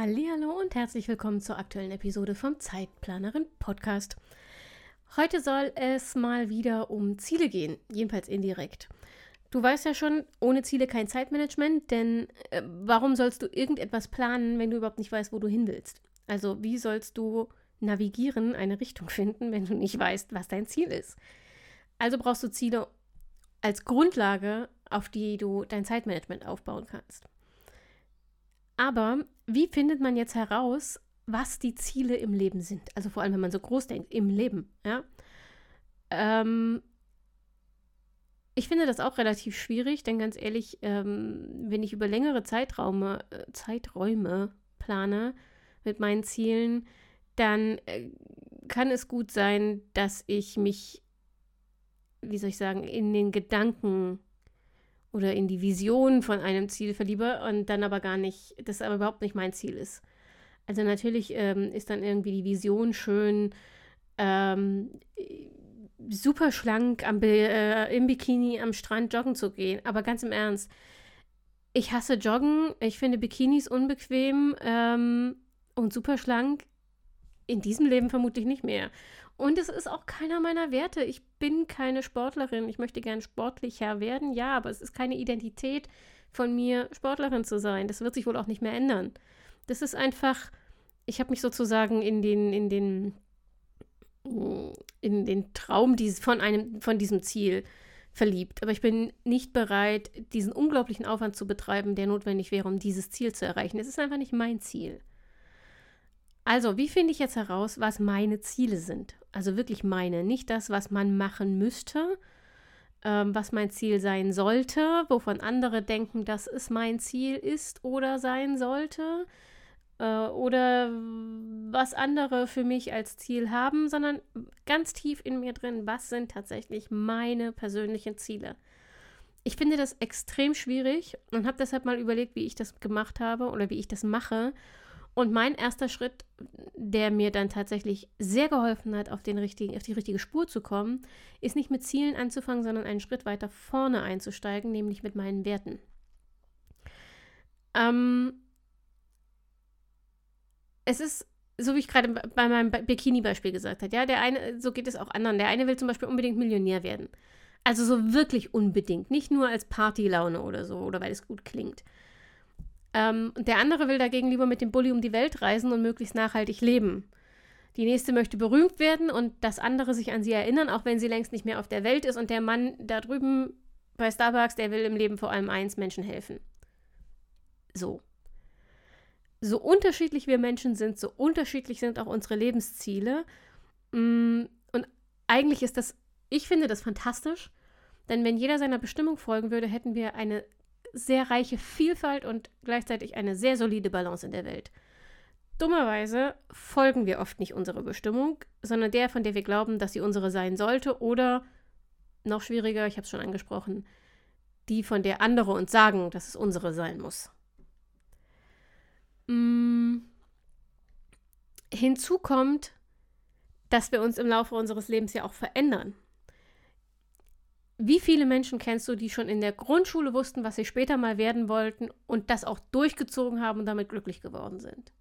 Hallo und herzlich willkommen zur aktuellen Episode vom Zeitplanerin Podcast. Heute soll es mal wieder um Ziele gehen, jedenfalls indirekt. Du weißt ja schon, ohne Ziele kein Zeitmanagement, denn äh, warum sollst du irgendetwas planen, wenn du überhaupt nicht weißt, wo du hin willst? Also wie sollst du navigieren, eine Richtung finden, wenn du nicht weißt, was dein Ziel ist. Also brauchst du Ziele als Grundlage, auf die du dein Zeitmanagement aufbauen kannst. Aber wie findet man jetzt heraus, was die Ziele im Leben sind? Also vor allem, wenn man so groß denkt, im Leben, ja? Ähm, ich finde das auch relativ schwierig, denn ganz ehrlich, ähm, wenn ich über längere Zeiträume, äh, Zeiträume plane mit meinen Zielen, dann äh, kann es gut sein, dass ich mich, wie soll ich sagen, in den Gedanken oder in die Vision von einem Ziel verliebe und dann aber gar nicht, das aber überhaupt nicht mein Ziel ist. Also natürlich ähm, ist dann irgendwie die Vision schön, ähm, super schlank am, äh, im Bikini am Strand joggen zu gehen. Aber ganz im Ernst, ich hasse Joggen, ich finde Bikinis unbequem ähm, und super schlank in diesem Leben vermutlich nicht mehr. Und es ist auch keiner meiner Werte. Ich bin keine Sportlerin. Ich möchte gern sportlicher werden, ja, aber es ist keine Identität von mir, Sportlerin zu sein. Das wird sich wohl auch nicht mehr ändern. Das ist einfach, ich habe mich sozusagen in den, in den, in den Traum dieses, von, einem, von diesem Ziel verliebt. Aber ich bin nicht bereit, diesen unglaublichen Aufwand zu betreiben, der notwendig wäre, um dieses Ziel zu erreichen. Es ist einfach nicht mein Ziel. Also, wie finde ich jetzt heraus, was meine Ziele sind? Also wirklich meine, nicht das, was man machen müsste, ähm, was mein Ziel sein sollte, wovon andere denken, dass es mein Ziel ist oder sein sollte, äh, oder was andere für mich als Ziel haben, sondern ganz tief in mir drin, was sind tatsächlich meine persönlichen Ziele. Ich finde das extrem schwierig und habe deshalb mal überlegt, wie ich das gemacht habe oder wie ich das mache und mein erster Schritt, der mir dann tatsächlich sehr geholfen hat, auf, den richtigen, auf die richtige Spur zu kommen, ist nicht mit Zielen anzufangen, sondern einen Schritt weiter vorne einzusteigen, nämlich mit meinen Werten. Ähm, es ist, so wie ich gerade bei meinem Bikini-Beispiel gesagt habe, ja, der eine, so geht es auch anderen. Der eine will zum Beispiel unbedingt Millionär werden. Also so wirklich unbedingt, nicht nur als Partylaune oder so oder weil es gut klingt. Ähm, und der andere will dagegen lieber mit dem Bulli um die Welt reisen und möglichst nachhaltig leben. Die nächste möchte berühmt werden und das andere sich an sie erinnern, auch wenn sie längst nicht mehr auf der Welt ist. Und der Mann da drüben bei Starbucks, der will im Leben vor allem eins, Menschen helfen. So. So unterschiedlich wir Menschen sind, so unterschiedlich sind auch unsere Lebensziele. Mm, und eigentlich ist das, ich finde das fantastisch, denn wenn jeder seiner Bestimmung folgen würde, hätten wir eine sehr reiche Vielfalt und gleichzeitig eine sehr solide Balance in der Welt. Dummerweise folgen wir oft nicht unserer Bestimmung, sondern der, von der wir glauben, dass sie unsere sein sollte, oder noch schwieriger, ich habe es schon angesprochen, die, von der andere uns sagen, dass es unsere sein muss. Hm. Hinzu kommt, dass wir uns im Laufe unseres Lebens ja auch verändern. Wie viele Menschen kennst du, die schon in der Grundschule wussten, was sie später mal werden wollten und das auch durchgezogen haben und damit glücklich geworden sind?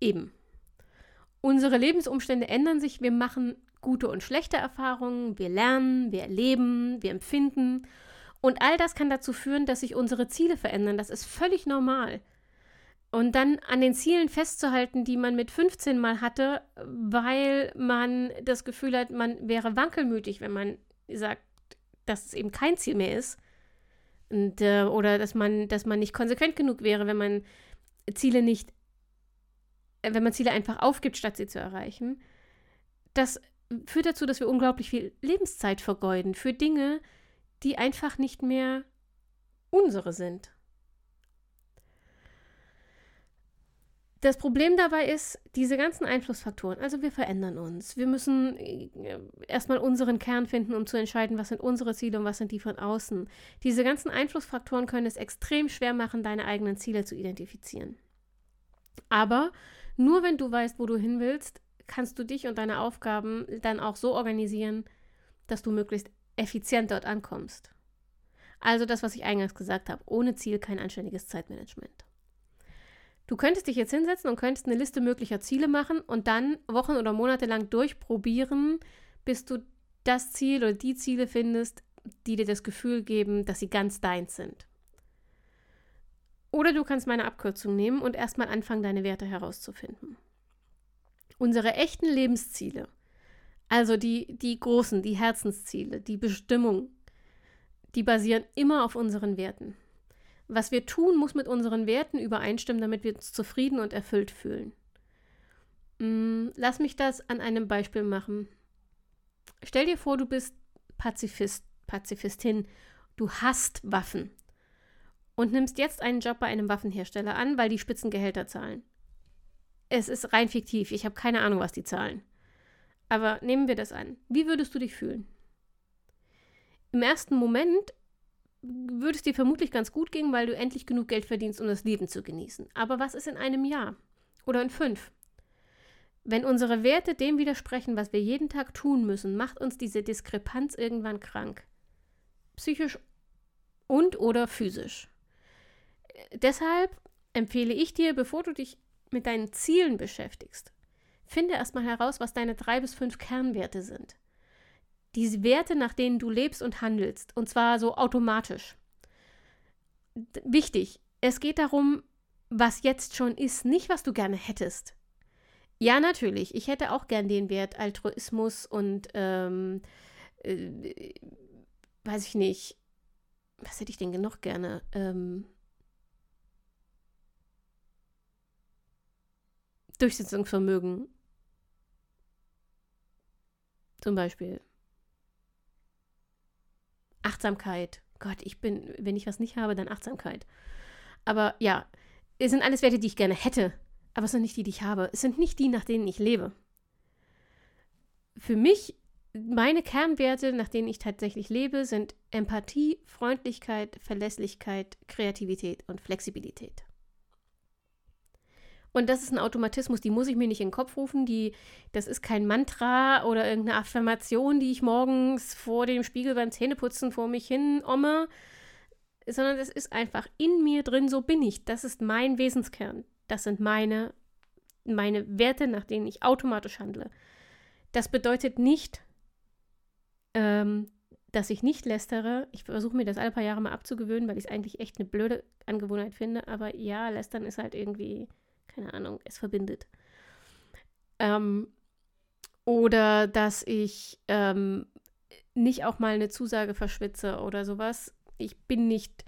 Eben. Unsere Lebensumstände ändern sich, wir machen gute und schlechte Erfahrungen, wir lernen, wir erleben, wir empfinden und all das kann dazu führen, dass sich unsere Ziele verändern. Das ist völlig normal. Und dann an den Zielen festzuhalten, die man mit 15 mal hatte, weil man das Gefühl hat, man wäre wankelmütig, wenn man sagt, dass es eben kein Ziel mehr ist. Und, äh, oder dass man, dass man nicht konsequent genug wäre, wenn man Ziele nicht, äh, wenn man Ziele einfach aufgibt, statt sie zu erreichen. Das führt dazu, dass wir unglaublich viel Lebenszeit vergeuden für Dinge, die einfach nicht mehr unsere sind. Das Problem dabei ist, diese ganzen Einflussfaktoren, also wir verändern uns. Wir müssen äh, erstmal unseren Kern finden, um zu entscheiden, was sind unsere Ziele und was sind die von außen. Diese ganzen Einflussfaktoren können es extrem schwer machen, deine eigenen Ziele zu identifizieren. Aber nur wenn du weißt, wo du hin willst, kannst du dich und deine Aufgaben dann auch so organisieren, dass du möglichst effizient dort ankommst. Also das, was ich eingangs gesagt habe, ohne Ziel kein anständiges Zeitmanagement. Du könntest dich jetzt hinsetzen und könntest eine Liste möglicher Ziele machen und dann Wochen oder Monate lang durchprobieren, bis du das Ziel oder die Ziele findest, die dir das Gefühl geben, dass sie ganz deins sind. Oder du kannst meine Abkürzung nehmen und erstmal anfangen, deine Werte herauszufinden. Unsere echten Lebensziele, also die, die großen, die Herzensziele, die Bestimmung, die basieren immer auf unseren Werten. Was wir tun, muss mit unseren Werten übereinstimmen, damit wir uns zufrieden und erfüllt fühlen. Hm, lass mich das an einem Beispiel machen. Stell dir vor, du bist Pazifist, Pazifistin. Du hast Waffen und nimmst jetzt einen Job bei einem Waffenhersteller an, weil die Spitzengehälter zahlen. Es ist rein fiktiv. Ich habe keine Ahnung, was die zahlen. Aber nehmen wir das an. Wie würdest du dich fühlen? Im ersten Moment würde es dir vermutlich ganz gut gehen, weil du endlich genug Geld verdienst, um das Leben zu genießen. Aber was ist in einem Jahr oder in fünf? Wenn unsere Werte dem widersprechen, was wir jeden Tag tun müssen, macht uns diese Diskrepanz irgendwann krank. Psychisch und oder physisch. Deshalb empfehle ich dir, bevor du dich mit deinen Zielen beschäftigst, finde erstmal heraus, was deine drei bis fünf Kernwerte sind diese Werte, nach denen du lebst und handelst. Und zwar so automatisch. D wichtig, es geht darum, was jetzt schon ist, nicht was du gerne hättest. Ja, natürlich, ich hätte auch gern den Wert Altruismus und, ähm, äh, weiß ich nicht, was hätte ich denn noch gerne? Ähm, Durchsetzungsvermögen. Zum Beispiel. Achtsamkeit. Gott, ich bin, wenn ich was nicht habe, dann Achtsamkeit. Aber ja, es sind alles Werte, die ich gerne hätte, aber es sind nicht die, die ich habe. Es sind nicht die, nach denen ich lebe. Für mich, meine Kernwerte, nach denen ich tatsächlich lebe, sind Empathie, Freundlichkeit, Verlässlichkeit, Kreativität und Flexibilität. Und das ist ein Automatismus, die muss ich mir nicht in den Kopf rufen. Die, das ist kein Mantra oder irgendeine Affirmation, die ich morgens vor dem Spiegel beim Zähneputzen vor mich hin omme, sondern das ist einfach in mir drin, so bin ich. Das ist mein Wesenskern. Das sind meine, meine Werte, nach denen ich automatisch handle. Das bedeutet nicht, ähm, dass ich nicht lästere. Ich versuche mir das alle paar Jahre mal abzugewöhnen, weil ich es eigentlich echt eine blöde Angewohnheit finde. Aber ja, lästern ist halt irgendwie keine Ahnung, es verbindet. Ähm, oder dass ich ähm, nicht auch mal eine Zusage verschwitze oder sowas. Ich bin nicht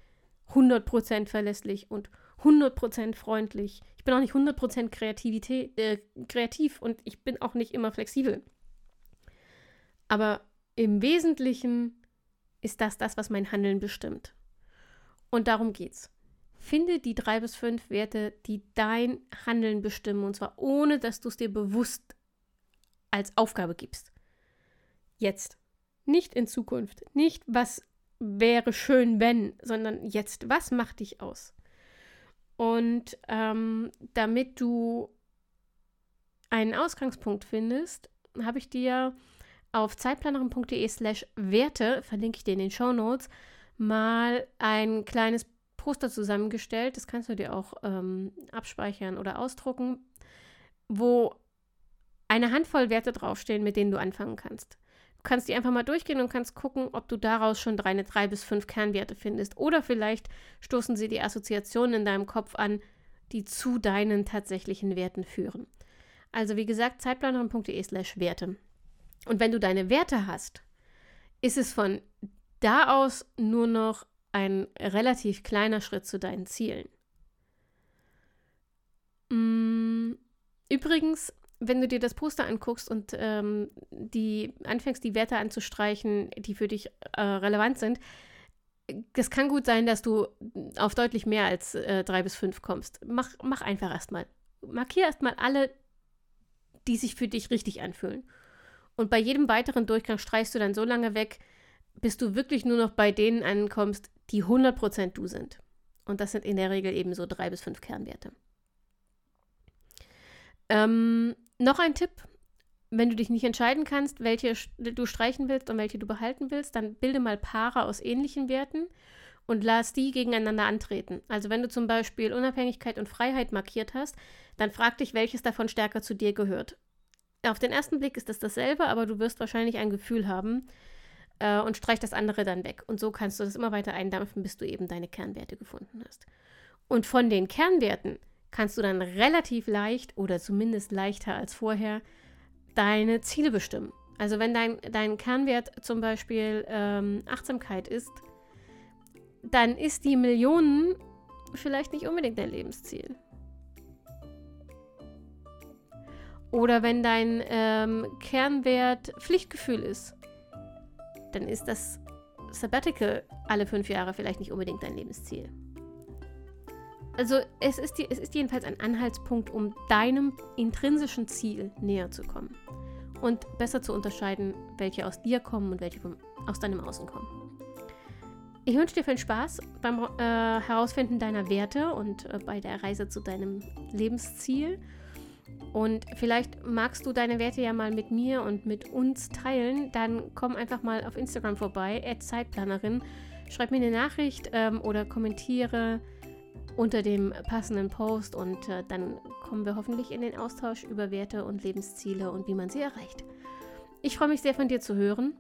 100% verlässlich und 100% freundlich. Ich bin auch nicht 100% Kreativität, äh, kreativ und ich bin auch nicht immer flexibel. Aber im Wesentlichen ist das das, was mein Handeln bestimmt. Und darum geht's. Finde die drei bis fünf Werte, die dein Handeln bestimmen, und zwar ohne, dass du es dir bewusst als Aufgabe gibst. Jetzt. Nicht in Zukunft. Nicht, was wäre schön, wenn, sondern jetzt. Was macht dich aus? Und ähm, damit du einen Ausgangspunkt findest, habe ich dir auf zeitplanerin.de slash Werte, verlinke ich dir in den Show Notes, mal ein kleines Poster zusammengestellt, das kannst du dir auch ähm, abspeichern oder ausdrucken, wo eine Handvoll Werte draufstehen, mit denen du anfangen kannst. Du kannst die einfach mal durchgehen und kannst gucken, ob du daraus schon deine drei bis fünf Kernwerte findest. Oder vielleicht stoßen sie die Assoziationen in deinem Kopf an, die zu deinen tatsächlichen Werten führen. Also wie gesagt, zeitplanerin.de slash Werte. Und wenn du deine Werte hast, ist es von da aus nur noch ein relativ kleiner Schritt zu deinen Zielen. Mm, übrigens, wenn du dir das Poster anguckst und ähm, die anfängst, die Werte anzustreichen, die für dich äh, relevant sind, es kann gut sein, dass du auf deutlich mehr als äh, drei bis fünf kommst. Mach, mach einfach erstmal. markier erstmal alle, die sich für dich richtig anfühlen. Und bei jedem weiteren Durchgang streichst du dann so lange weg, bis du wirklich nur noch bei denen ankommst, die 100% du sind. Und das sind in der Regel eben so drei bis fünf Kernwerte. Ähm, noch ein Tipp, wenn du dich nicht entscheiden kannst, welche du streichen willst und welche du behalten willst, dann bilde mal Paare aus ähnlichen Werten und lass die gegeneinander antreten. Also wenn du zum Beispiel Unabhängigkeit und Freiheit markiert hast, dann frag dich, welches davon stärker zu dir gehört. Auf den ersten Blick ist es dasselbe, aber du wirst wahrscheinlich ein Gefühl haben äh, und streich das andere dann weg. Und so kannst du das immer weiter eindampfen, bis du eben deine Kernwerte gefunden hast. Und von den Kernwerten kannst du dann relativ leicht oder zumindest leichter als vorher deine Ziele bestimmen. Also wenn dein, dein Kernwert zum Beispiel ähm, Achtsamkeit ist, dann ist die Millionen vielleicht nicht unbedingt dein Lebensziel. Oder wenn dein ähm, Kernwert Pflichtgefühl ist, dann ist das Sabbatical alle fünf Jahre vielleicht nicht unbedingt dein Lebensziel. Also es ist, es ist jedenfalls ein Anhaltspunkt, um deinem intrinsischen Ziel näher zu kommen und besser zu unterscheiden, welche aus dir kommen und welche aus deinem Außen kommen. Ich wünsche dir viel Spaß beim äh, Herausfinden deiner Werte und äh, bei der Reise zu deinem Lebensziel. Und vielleicht magst du deine Werte ja mal mit mir und mit uns teilen. Dann komm einfach mal auf Instagram vorbei, Zeitplanerin. Schreib mir eine Nachricht ähm, oder kommentiere unter dem passenden Post und äh, dann kommen wir hoffentlich in den Austausch über Werte und Lebensziele und wie man sie erreicht. Ich freue mich sehr von dir zu hören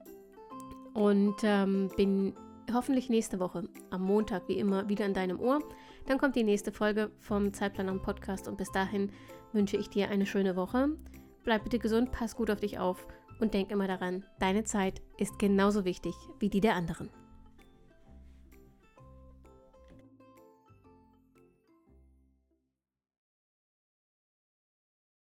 und ähm, bin hoffentlich nächste Woche am Montag wie immer wieder in deinem Ohr. Dann kommt die nächste Folge vom Zeitplan am Podcast und bis dahin wünsche ich dir eine schöne Woche. Bleib bitte gesund, pass gut auf dich auf und denk immer daran, deine Zeit ist genauso wichtig wie die der anderen.